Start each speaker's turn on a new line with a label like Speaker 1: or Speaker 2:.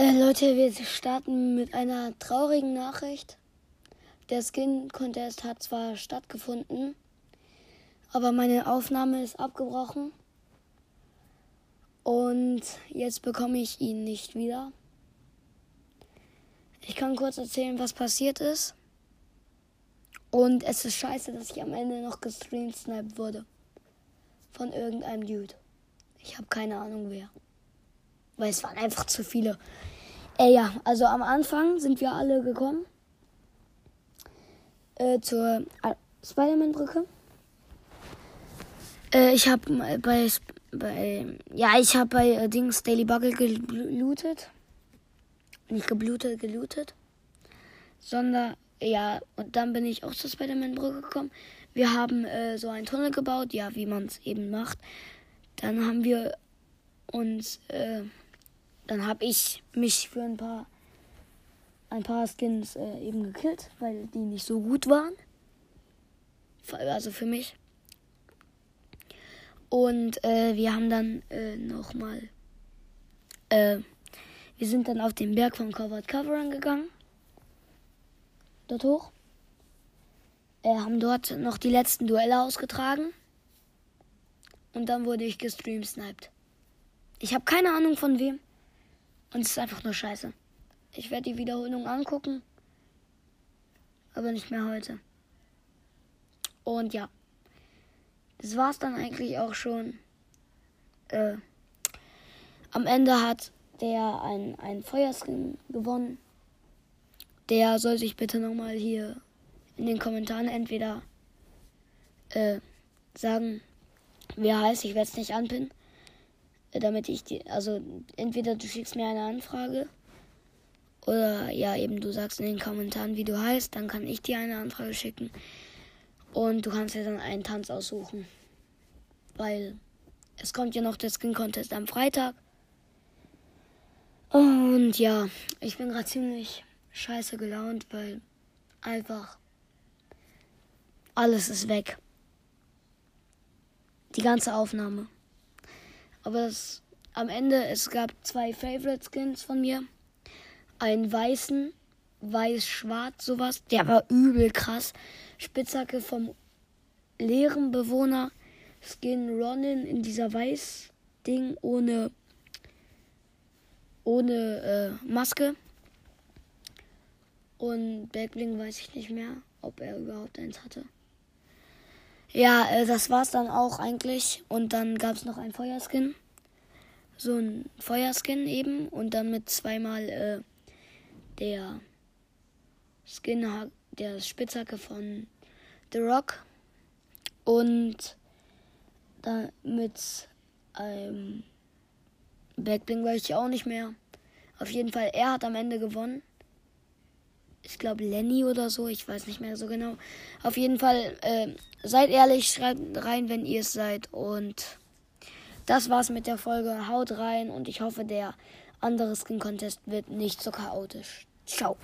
Speaker 1: Leute, wir starten mit einer traurigen Nachricht. Der Skin Contest hat zwar stattgefunden, aber meine Aufnahme ist abgebrochen. Und jetzt bekomme ich ihn nicht wieder. Ich kann kurz erzählen, was passiert ist. Und es ist scheiße, dass ich am Ende noch gestreamsniped wurde. Von irgendeinem Dude. Ich habe keine Ahnung wer. Weil es waren einfach zu viele. Äh, ja, also am Anfang sind wir alle gekommen. Äh, zur äh, Spider-Man-Brücke. Äh, ich habe bei, bei. Ja, ich habe bei äh, Dings Daily Bugle gelootet. Nicht geblutet, gelootet. Sondern ja, und dann bin ich auch zur Spider-Man-Brücke gekommen. Wir haben äh, so einen Tunnel gebaut, ja, wie man es eben macht. Dann haben wir uns, äh, dann habe ich mich für ein paar, ein paar Skins äh, eben gekillt, weil die nicht so gut waren. Also für mich. Und äh, wir haben dann äh, nochmal, äh, wir sind dann auf den Berg von Covered Cover gegangen dort hoch. Äh, haben dort noch die letzten Duelle ausgetragen. Und dann wurde ich gestreamsniped. Ich habe keine Ahnung von wem. Und es ist einfach nur scheiße. Ich werde die Wiederholung angucken. Aber nicht mehr heute. Und ja. Das war's dann eigentlich auch schon. Äh, am Ende hat der ein, Feuerskin gewonnen der soll sich bitte nochmal hier in den Kommentaren entweder äh, sagen, wer heißt. Ich werde es nicht anpinnen. Damit ich die, also entweder du schickst mir eine Anfrage oder ja, eben du sagst in den Kommentaren, wie du heißt, dann kann ich dir eine Anfrage schicken. Und du kannst dir dann einen Tanz aussuchen. Weil es kommt ja noch der Skin Contest am Freitag. Und ja, ich bin gerade ziemlich scheiße gelaunt, weil einfach alles ist weg. Die ganze Aufnahme. Aber das, am Ende, es gab zwei Favorite Skins von mir. Einen weißen, weiß-schwarz, sowas. Der war übel krass. Spitzhacke vom leeren Bewohner. Skin Ronin in dieser Weiß-Ding ohne, ohne äh, Maske. Und Backbling weiß ich nicht mehr, ob er überhaupt eins hatte. Ja, äh, das war's dann auch eigentlich. Und dann gab's noch ein Feuerskin. So ein Feuerskin eben. Und dann mit zweimal äh, der Skin, der Spitzhacke von The Rock. Und dann mit einem Backbling weiß ich auch nicht mehr. Auf jeden Fall, er hat am Ende gewonnen ich glaube Lenny oder so, ich weiß nicht mehr so genau. Auf jeden Fall, äh, seid ehrlich, schreibt rein, wenn ihr es seid. Und das war's mit der Folge. Haut rein und ich hoffe, der andere Skin Contest wird nicht so chaotisch. Ciao.